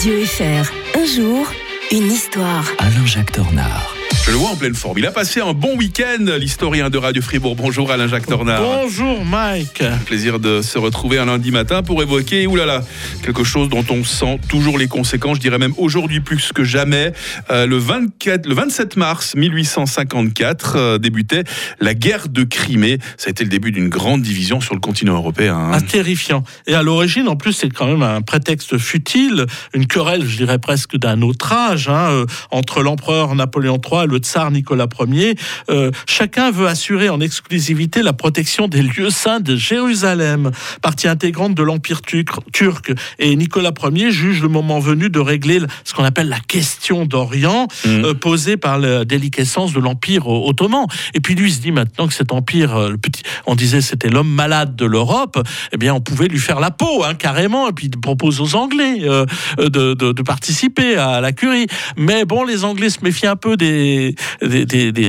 Radio FR. Un jour, une histoire. Alain-Jacques Tornard. Je le vois en pleine forme. Il a passé un bon week-end, l'historien de Radio Fribourg. Bonjour Alain-Jacques Tornard. Bonjour Mike. Plaisir de se retrouver un lundi matin pour évoquer, oulala, quelque chose dont on sent toujours les conséquences, je dirais même aujourd'hui plus que jamais. Euh, le, 24, le 27 mars 1854 euh, débutait la guerre de Crimée. Ça a été le début d'une grande division sur le continent européen. hein. Ah, terrifiant. Et à l'origine, en plus, c'est quand même un prétexte futile, une querelle, je dirais presque d'un autre âge, hein, euh, entre l'empereur Napoléon III le tsar Nicolas Ier. Euh, chacun veut assurer en exclusivité la protection des lieux saints de Jérusalem, partie intégrante de l'Empire turc. Et Nicolas Ier juge le moment venu de régler ce qu'on appelle la question d'Orient, Mhm. euh, posée par la déliquescence de l'Empire ottoman. Et puis lui se dit maintenant que cet empire, euh, le petit, on disait c'était l'homme malade de l'Europe, eh bien on pouvait lui faire la peau hein, carrément. Et puis il propose aux Anglais euh, de, de- participer à la curie. Mais bon, les Anglais se méfient un peu des,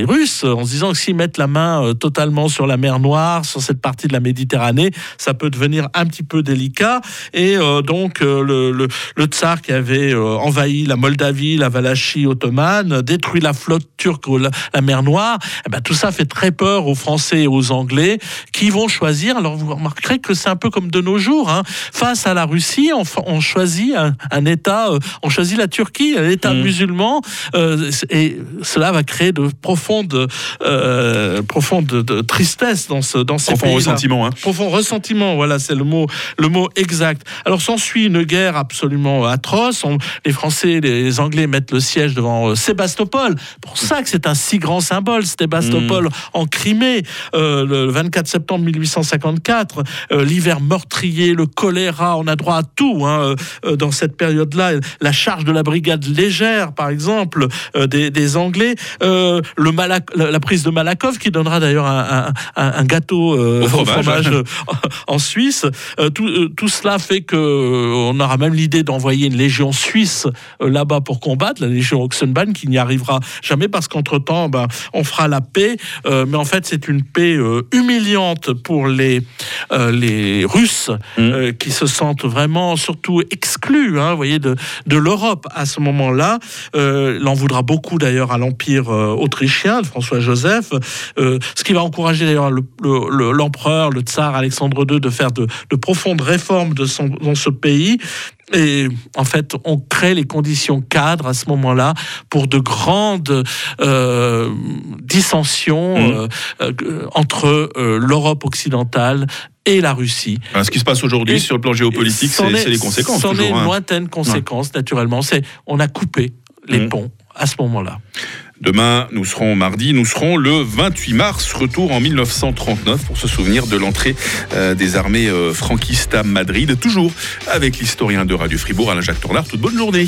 Russes en se disant que s'ils mettent la main euh, totalement sur la mer Noire, sur cette partie de la Méditerranée, ça peut devenir un petit peu délicat. Et euh, donc euh, le, tsar qui avait euh, envahi la Moldavie, la Valachie ottomane, euh, détruit la flotte turque la, la mer Noire, eh ben, tout ça fait très peur aux Français et aux Anglais qui vont choisir. Alors vous remarquerez que c'est un peu comme de nos jours. hein. Face à la Russie, on, choisit un, un État, euh, on choisit la Turquie, un État Mhm. musulman, euh, et cela va créer de profondes, euh, profondes de tristesse dans, ce, dans ces Profond ressentiment. hein. profond ressentiment, voilà, c'est le mot, le mot exact. Alors s'ensuit une guerre absolument atroce. On- les Français, les Anglais mettent le siège devant euh, Sébastopol. Pour ça que c'est un si grand symbole, Sébastopol en Crimée, le 24 septembre 1854. euh, L'hiver meurtrier, le choléra, on a droit à tout hein, euh, dans cette période-là. La charge de la brigade légère, par exemple, euh, des, des Anglais. Euh, le Malak- la la prise de Malakoff, qui donnera d'ailleurs un, un- un- un gâteau euh, Au fromage. euh, en Suisse. Euh, tout, euh, tout cela fait que euh, on aura même l'idée d'envoyer une légion suisse euh, là-bas pour combattre, la légion Oxenban, qui n'y arrivera jamais parce qu'entre-temps, ben, on fera la paix. Euh, mais en fait, c'est une paix euh, humiliante pour les, euh, les Russes euh, qui se sentent vraiment surtout exclus hein, voyez, de, de l'Europe à ce moment-là. Euh, il en voudra beaucoup d'ailleurs à l'Empire euh, autrichien de François-Joseph, ce qui va encourager d'ailleurs le- le- le- l'empereur, le, tsar Alexandre II de faire de, de profondes réformes de son, dans ce pays. Et en fait, on crée les conditions cadres à ce moment-là pour de grandes euh, dissensions Mhm. euh, euh, entre euh, l'Europe occidentale et la Russie. Ce qui se passe aujourd'hui sur le plan géopolitique, c'est est- c'est les conséquences. C'en est une hein. lointaine conséquence, naturellement. C'est on a coupé les Mhm. ponts à ce moment-là. Demain, nous serons mardi, nous serons le 28 mars, retour en 1939 pour se souvenir de l'entrée euh, des armées euh, franquistes à Madrid, toujours avec l'historien de Radio Fribourg, Alain Jacques Tornard. Toute bonne journée.